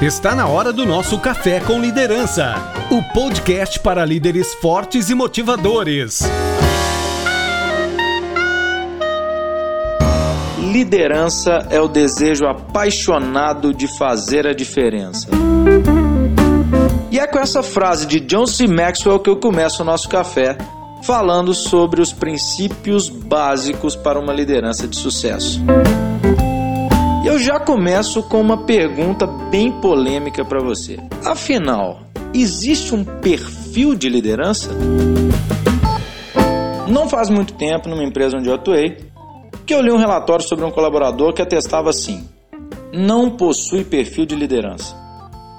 Está na hora do nosso Café com Liderança, o podcast para líderes fortes e motivadores. Liderança é o desejo apaixonado de fazer a diferença. E é com essa frase de John C. Maxwell que eu começo o nosso café, falando sobre os princípios básicos para uma liderança de sucesso. Eu já começo com uma pergunta bem polêmica para você. Afinal, existe um perfil de liderança? Não faz muito tempo, numa empresa onde eu atuei, que eu li um relatório sobre um colaborador que atestava assim: não possui perfil de liderança.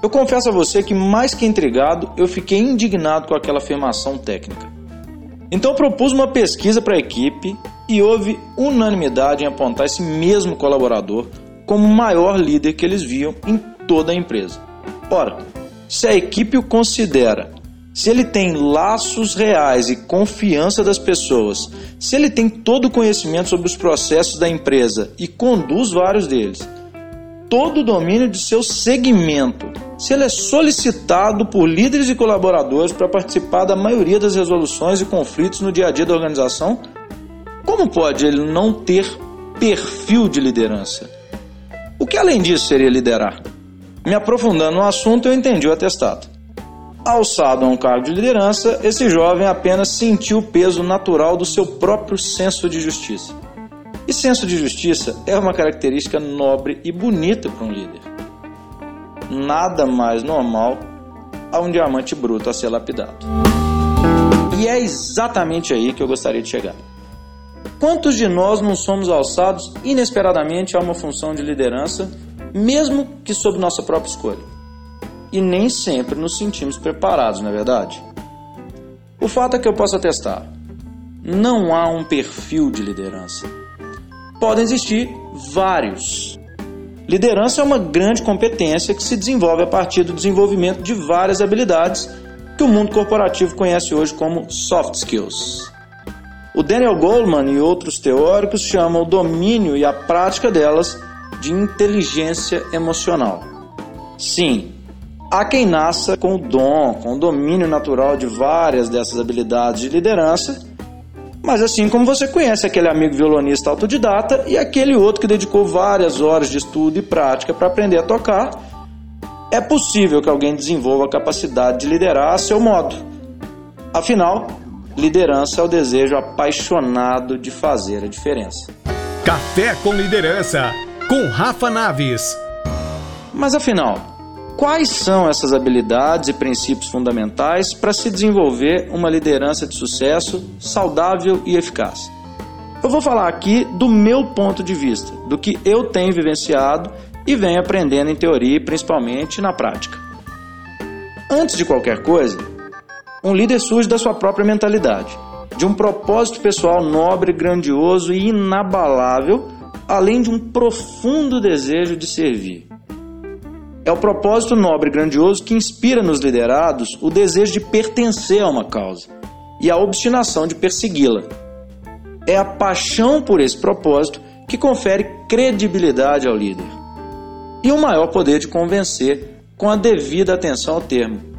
Eu confesso a você que, mais que intrigado, eu fiquei indignado com aquela afirmação técnica. Então propus uma pesquisa para a equipe e houve unanimidade em apontar esse mesmo colaborador como o maior líder que eles viam em toda a empresa. Ora, se a equipe o considera, se ele tem laços reais e confiança das pessoas, se ele tem todo o conhecimento sobre os processos da empresa e conduz vários deles, todo o domínio de seu segmento, se ele é solicitado por líderes e colaboradores para participar da maioria das resoluções e conflitos no dia a dia da organização, como pode ele não ter perfil de liderança? O que além disso seria liderar? Me aprofundando no assunto, eu entendi o atestado. Alçado a um cargo de liderança, esse jovem apenas sentiu o peso natural do seu próprio senso de justiça. E senso de justiça é uma característica nobre e bonita para um líder. Nada mais normal a um diamante bruto a ser lapidado. E é exatamente aí que eu gostaria de chegar. Quantos de nós não somos alçados inesperadamente a uma função de liderança, mesmo que sob nossa própria escolha? E nem sempre nos sentimos preparados, não é verdade? O fato é que eu posso atestar: não há um perfil de liderança. Podem existir vários. Liderança é uma grande competência que se desenvolve a partir do desenvolvimento de várias habilidades que o mundo corporativo conhece hoje como soft skills. O Daniel Goleman e outros teóricos chamam o domínio e a prática delas de inteligência emocional. Sim, há quem nasça com o dom, com o domínio natural de várias dessas habilidades de liderança, mas assim como você conhece aquele amigo violonista autodidata e aquele outro que dedicou várias horas de estudo e prática para aprender a tocar, é possível que alguém desenvolva a capacidade de liderar a seu modo. Afinal, Liderança é o desejo apaixonado de fazer a diferença. Café com Liderança, com Rafa Naves. Mas afinal, quais são essas habilidades e princípios fundamentais para se desenvolver uma liderança de sucesso, saudável e eficaz? Eu vou falar aqui do meu ponto de vista, do que eu tenho vivenciado e venho aprendendo em teoria e principalmente na prática. Antes de qualquer coisa, um líder surge da sua própria mentalidade, de um propósito pessoal nobre, grandioso e inabalável, além de um profundo desejo de servir. É o propósito nobre e grandioso que inspira nos liderados o desejo de pertencer a uma causa e a obstinação de persegui-la. É a paixão por esse propósito que confere credibilidade ao líder e o maior poder de convencer com a devida atenção ao termo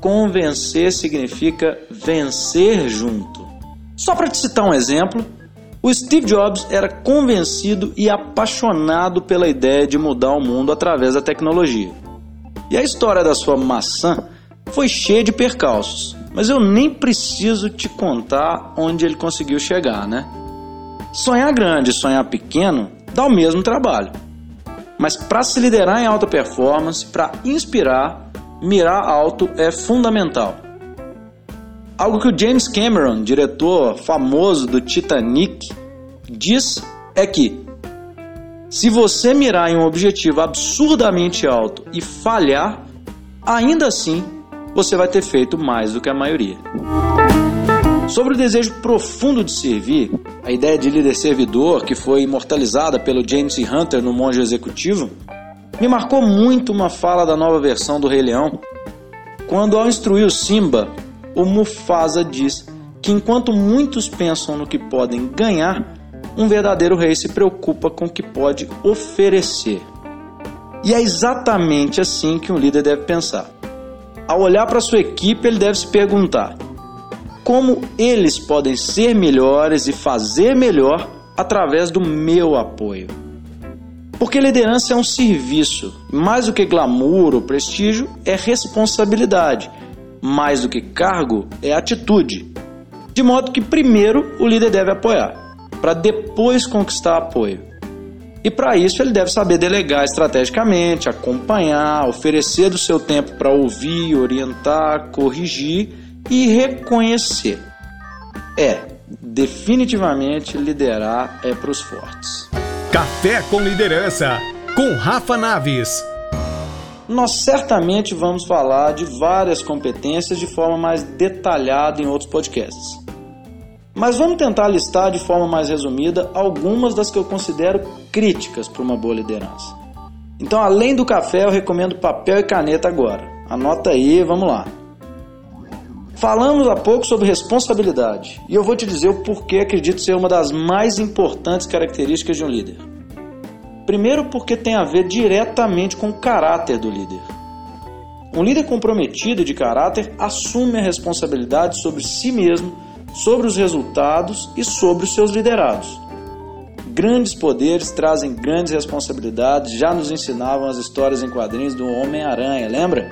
Convencer significa vencer junto. Só para te citar um exemplo, o Steve Jobs era convencido e apaixonado pela ideia de mudar o mundo através da tecnologia. E a história da sua maçã foi cheia de percalços, mas eu nem preciso te contar onde ele conseguiu chegar, né? Sonhar grande e sonhar pequeno dá o mesmo trabalho. Mas para se liderar em alta performance, para inspirar, mirar alto é fundamental. Algo que o James Cameron, diretor famoso do Titanic, diz é que se você mirar em um objetivo absurdamente alto e falhar, ainda assim você vai ter feito mais do que a maioria. Sobre o desejo profundo de servir, a ideia de líder servidor, que foi imortalizada pelo James. Hunter no Monge Executivo, me marcou muito uma fala da nova versão do Rei Leão, quando ao instruir o Simba, o Mufasa diz que enquanto muitos pensam no que podem ganhar, um verdadeiro rei se preocupa com o que pode oferecer. E é exatamente assim que um líder deve pensar. Ao olhar para sua equipe, ele deve se perguntar: como eles podem ser melhores e fazer melhor através do meu apoio? Porque liderança é um serviço, mais do que glamour ou prestígio, é responsabilidade, mais do que cargo, é atitude. De modo que primeiro o líder deve apoiar, para depois conquistar apoio. E para isso ele deve saber delegar estrategicamente, acompanhar, oferecer do seu tempo para ouvir, orientar, corrigir e reconhecer. É, definitivamente liderar é para os fortes. Café com liderança com Rafa Naves. Nós certamente vamos falar de várias competências de forma mais detalhada em outros podcasts. Mas vamos tentar listar de forma mais resumida algumas das que eu considero críticas para uma boa liderança. Então, além do café, eu recomendo papel e caneta agora. Anota aí, vamos lá. Falamos há pouco sobre responsabilidade e eu vou te dizer o porquê acredito ser uma das mais importantes características de um líder. Primeiro, porque tem a ver diretamente com o caráter do líder. Um líder comprometido de caráter assume a responsabilidade sobre si mesmo sobre os resultados e sobre os seus liderados. Grandes poderes trazem grandes responsabilidades, já nos ensinavam as histórias em quadrinhos do Homem-Aranha, lembra?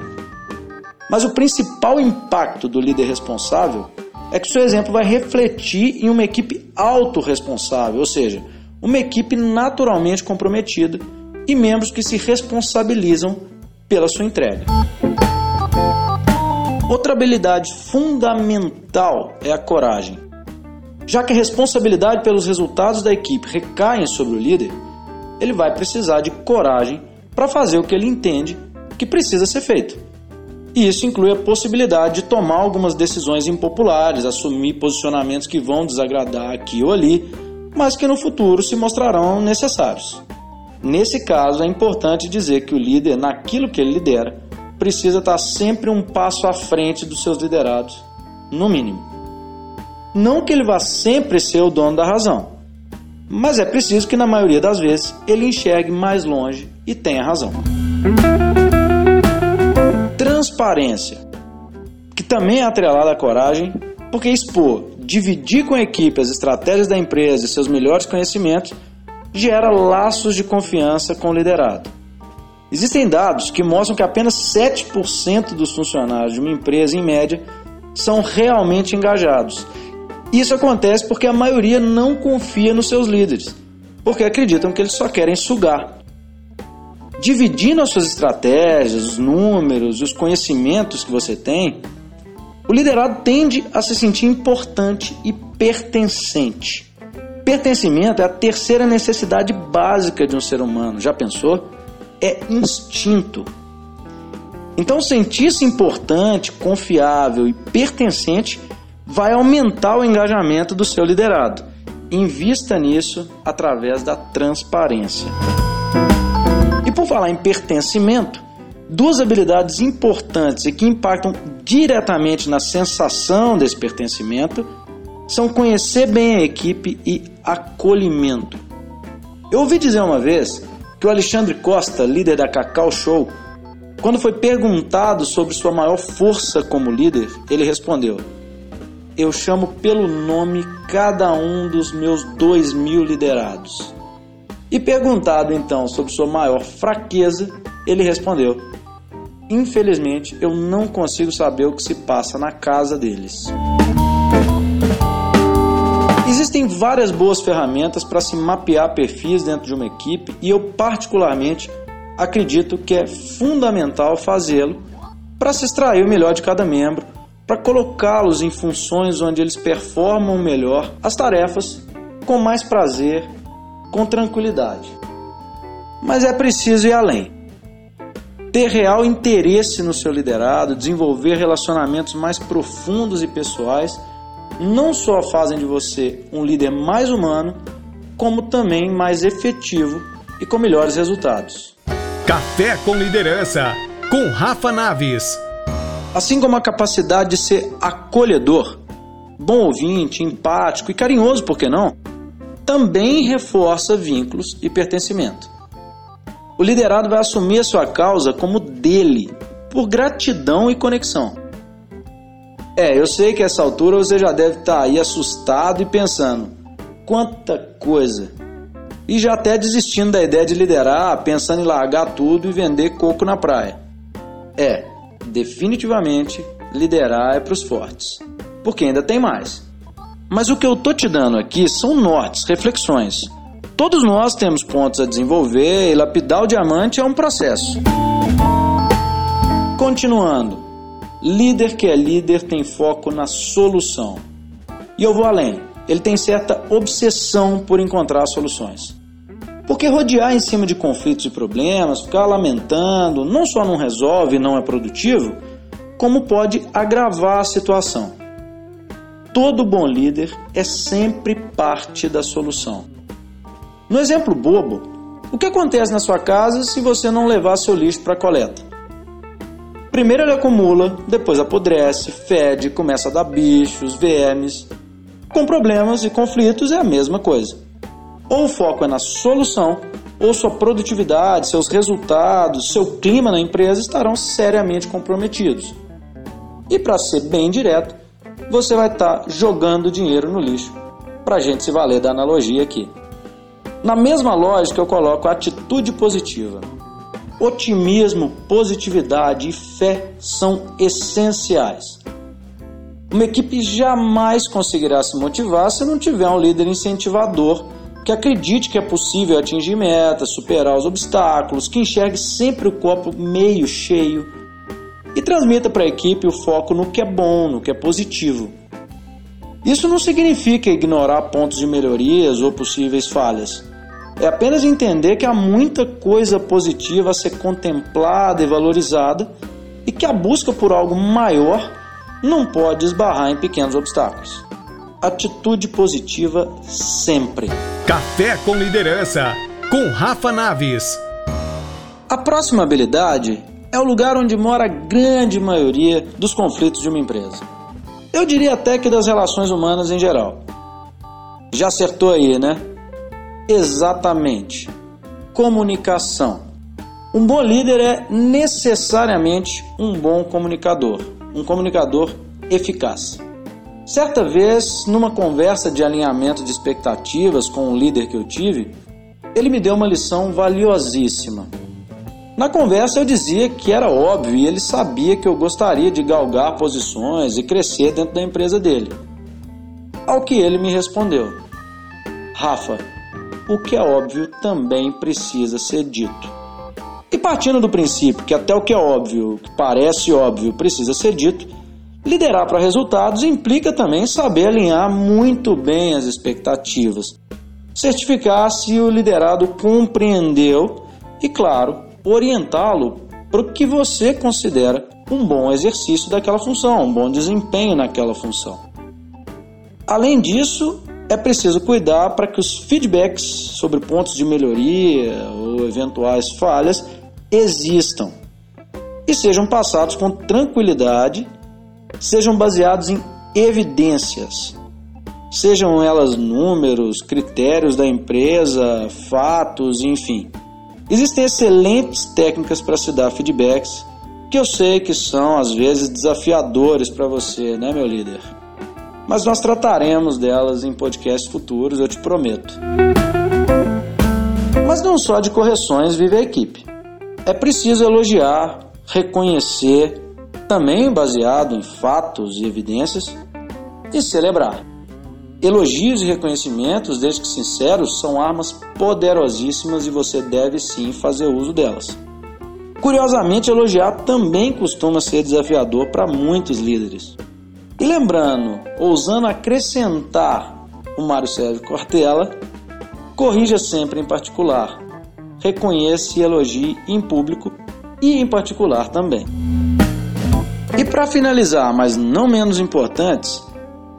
Mas o principal impacto do líder responsável é que seu exemplo vai refletir em uma equipe autorresponsável, ou seja, uma equipe naturalmente comprometida e membros que se responsabilizam pela sua entrega. Outra habilidade fundamental é a coragem. Já que a responsabilidade pelos resultados da equipe recai sobre o líder, ele vai precisar de coragem para fazer o que ele entende que precisa ser feito. E isso inclui a possibilidade de tomar algumas decisões impopulares, assumir posicionamentos que vão desagradar aqui ou ali, mas que no futuro se mostrarão necessários. Nesse caso, é importante dizer que o líder, naquilo que ele lidera, precisa estar sempre um passo à frente dos seus liderados, no mínimo. Não que ele vá sempre ser o dono da razão, mas é preciso que na maioria das vezes ele enxergue mais longe e tenha razão. Transparência, que também é atrelada à coragem, porque expor, dividir com a equipe as estratégias da empresa e seus melhores conhecimentos gera laços de confiança com o liderado. Existem dados que mostram que apenas 7% dos funcionários de uma empresa, em média, são realmente engajados. Isso acontece porque a maioria não confia nos seus líderes, porque acreditam que eles só querem sugar. Dividindo as suas estratégias, os números, os conhecimentos que você tem, o liderado tende a se sentir importante e pertencente. Pertencimento é a terceira necessidade básica de um ser humano. Já pensou? é instinto. Então, sentir-se importante, confiável e pertencente vai aumentar o engajamento do seu liderado. Invista nisso através da transparência. Falar em pertencimento, duas habilidades importantes e que impactam diretamente na sensação desse pertencimento são conhecer bem a equipe e acolhimento. Eu ouvi dizer uma vez que o Alexandre Costa, líder da Cacau Show, quando foi perguntado sobre sua maior força como líder, ele respondeu: Eu chamo pelo nome cada um dos meus dois mil liderados. E perguntado então sobre sua maior fraqueza, ele respondeu: Infelizmente, eu não consigo saber o que se passa na casa deles. Existem várias boas ferramentas para se mapear perfis dentro de uma equipe e eu, particularmente, acredito que é fundamental fazê-lo para se extrair o melhor de cada membro, para colocá-los em funções onde eles performam melhor as tarefas com mais prazer, com tranquilidade. Mas é preciso ir além. Ter real interesse no seu liderado, desenvolver relacionamentos mais profundos e pessoais não só fazem de você um líder mais humano, como também mais efetivo e com melhores resultados. Café com Liderança, com Rafa Naves. Assim como a capacidade de ser acolhedor, bom ouvinte, empático e carinhoso, por que não? Também reforça vínculos e pertencimento. o liderado vai assumir a sua causa como dele, por gratidão e conexão. É, eu sei que essa altura você já deve estar aí assustado e pensando: quanta coisa! E já até desistindo da ideia de liderar, pensando em largar tudo e vender coco na praia. É, definitivamente, liderar é para os fortes, porque ainda tem mais. Mas o que eu tô te dando aqui são nortes, reflexões. Todos nós temos pontos a desenvolver e lapidar o diamante é um processo. Continuando, líder que é líder tem foco na solução. E eu vou além, ele tem certa obsessão por encontrar soluções. Porque rodear em cima de conflitos e problemas, ficar lamentando, não só não resolve e não é produtivo, como pode agravar a situação. Todo bom líder é sempre parte da solução. No exemplo bobo, o que acontece na sua casa se você não levar seu lixo para coleta? Primeiro ele acumula, depois apodrece, fede, começa a dar bichos, vermes. Com problemas e conflitos é a mesma coisa. Ou o foco é na solução, ou sua produtividade, seus resultados, seu clima na empresa estarão seriamente comprometidos. E para ser bem direto, você vai estar tá jogando dinheiro no lixo, para a gente se valer da analogia aqui. Na mesma lógica, eu coloco a atitude positiva. Otimismo, positividade e fé são essenciais. Uma equipe jamais conseguirá se motivar se não tiver um líder incentivador que acredite que é possível atingir metas, superar os obstáculos, que enxergue sempre o copo meio cheio e transmita para a equipe o foco no que é bom, no que é positivo. Isso não significa ignorar pontos de melhorias ou possíveis falhas. É apenas entender que há muita coisa positiva a ser contemplada e valorizada e que a busca por algo maior não pode esbarrar em pequenos obstáculos. Atitude positiva sempre. Café com liderança, com Rafa Naves. A próxima habilidade é o lugar onde mora a grande maioria dos conflitos de uma empresa. Eu diria até que das relações humanas em geral. Já acertou aí, né? Exatamente. Comunicação. Um bom líder é necessariamente um bom comunicador, um comunicador eficaz. Certa vez, numa conversa de alinhamento de expectativas com um líder que eu tive, ele me deu uma lição valiosíssima. Na conversa eu dizia que era óbvio e ele sabia que eu gostaria de galgar posições e crescer dentro da empresa dele. Ao que ele me respondeu: Rafa, o que é óbvio também precisa ser dito. E partindo do princípio que até o que é óbvio, o que parece óbvio, precisa ser dito, liderar para resultados implica também saber alinhar muito bem as expectativas, certificar se o liderado compreendeu e, claro, orientá-lo para o que você considera um bom exercício daquela função, um bom desempenho naquela função. Além disso, é preciso cuidar para que os feedbacks sobre pontos de melhoria ou eventuais falhas existam e sejam passados com tranquilidade, sejam baseados em evidências, sejam elas números, critérios da empresa, fatos, enfim. Existem excelentes técnicas para se dar feedbacks, que eu sei que são às vezes desafiadores para você, né, meu líder? Mas nós trataremos delas em podcasts futuros, eu te prometo. Mas não só de correções vive a equipe. É preciso elogiar, reconhecer, também baseado em fatos e evidências, e celebrar. Elogios e reconhecimentos, desde que sinceros, são armas poderosíssimas e você deve sim fazer uso delas. Curiosamente, elogiar também costuma ser desafiador para muitos líderes. E lembrando, ousando acrescentar o Mário Sérgio Cortella, corrija sempre em particular, reconheça e elogie em público e em particular também. E para finalizar, mas não menos importantes,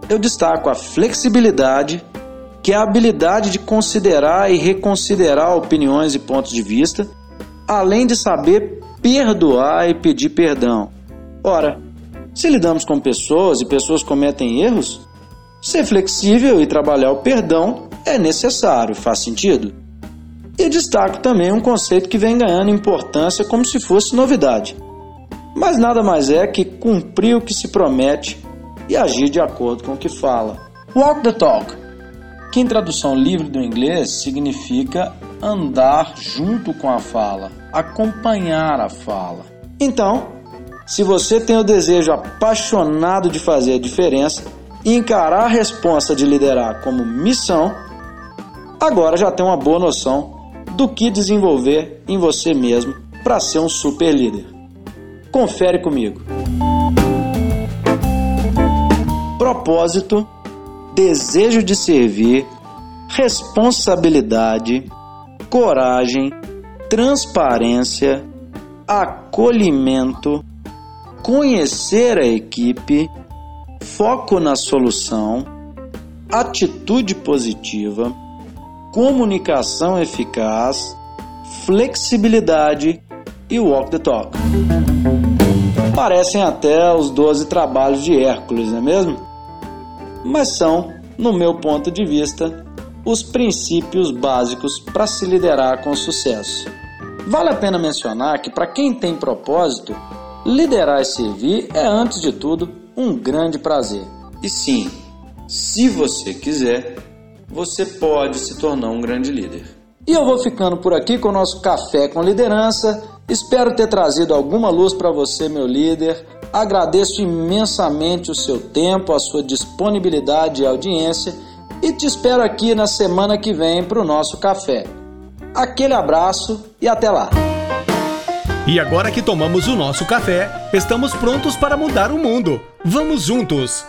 eu destaco a flexibilidade, que é a habilidade de considerar e reconsiderar opiniões e pontos de vista, além de saber perdoar e pedir perdão. Ora, se lidamos com pessoas e pessoas cometem erros, ser flexível e trabalhar o perdão é necessário, faz sentido. E destaco também um conceito que vem ganhando importância como se fosse novidade. Mas nada mais é que cumprir o que se promete e agir de acordo com o que fala. Walk the talk, que em tradução livre do inglês significa andar junto com a fala, acompanhar a fala. Então, se você tem o desejo apaixonado de fazer a diferença e encarar a responsa de liderar como missão, agora já tem uma boa noção do que desenvolver em você mesmo para ser um super líder. Confere comigo. Propósito, desejo de servir, responsabilidade, coragem, transparência, acolhimento, conhecer a equipe, foco na solução, atitude positiva, comunicação eficaz, flexibilidade e walk the talk. Parecem até os 12 trabalhos de Hércules, não é mesmo? Mas são, no meu ponto de vista, os princípios básicos para se liderar com sucesso. Vale a pena mencionar que, para quem tem propósito, liderar e servir é, antes de tudo, um grande prazer. E sim, se você quiser, você pode se tornar um grande líder. E eu vou ficando por aqui com o nosso Café com Liderança. Espero ter trazido alguma luz para você, meu líder. Agradeço imensamente o seu tempo, a sua disponibilidade e audiência e te espero aqui na semana que vem para o nosso café. Aquele abraço e até lá! E agora que tomamos o nosso café, estamos prontos para mudar o mundo. Vamos juntos!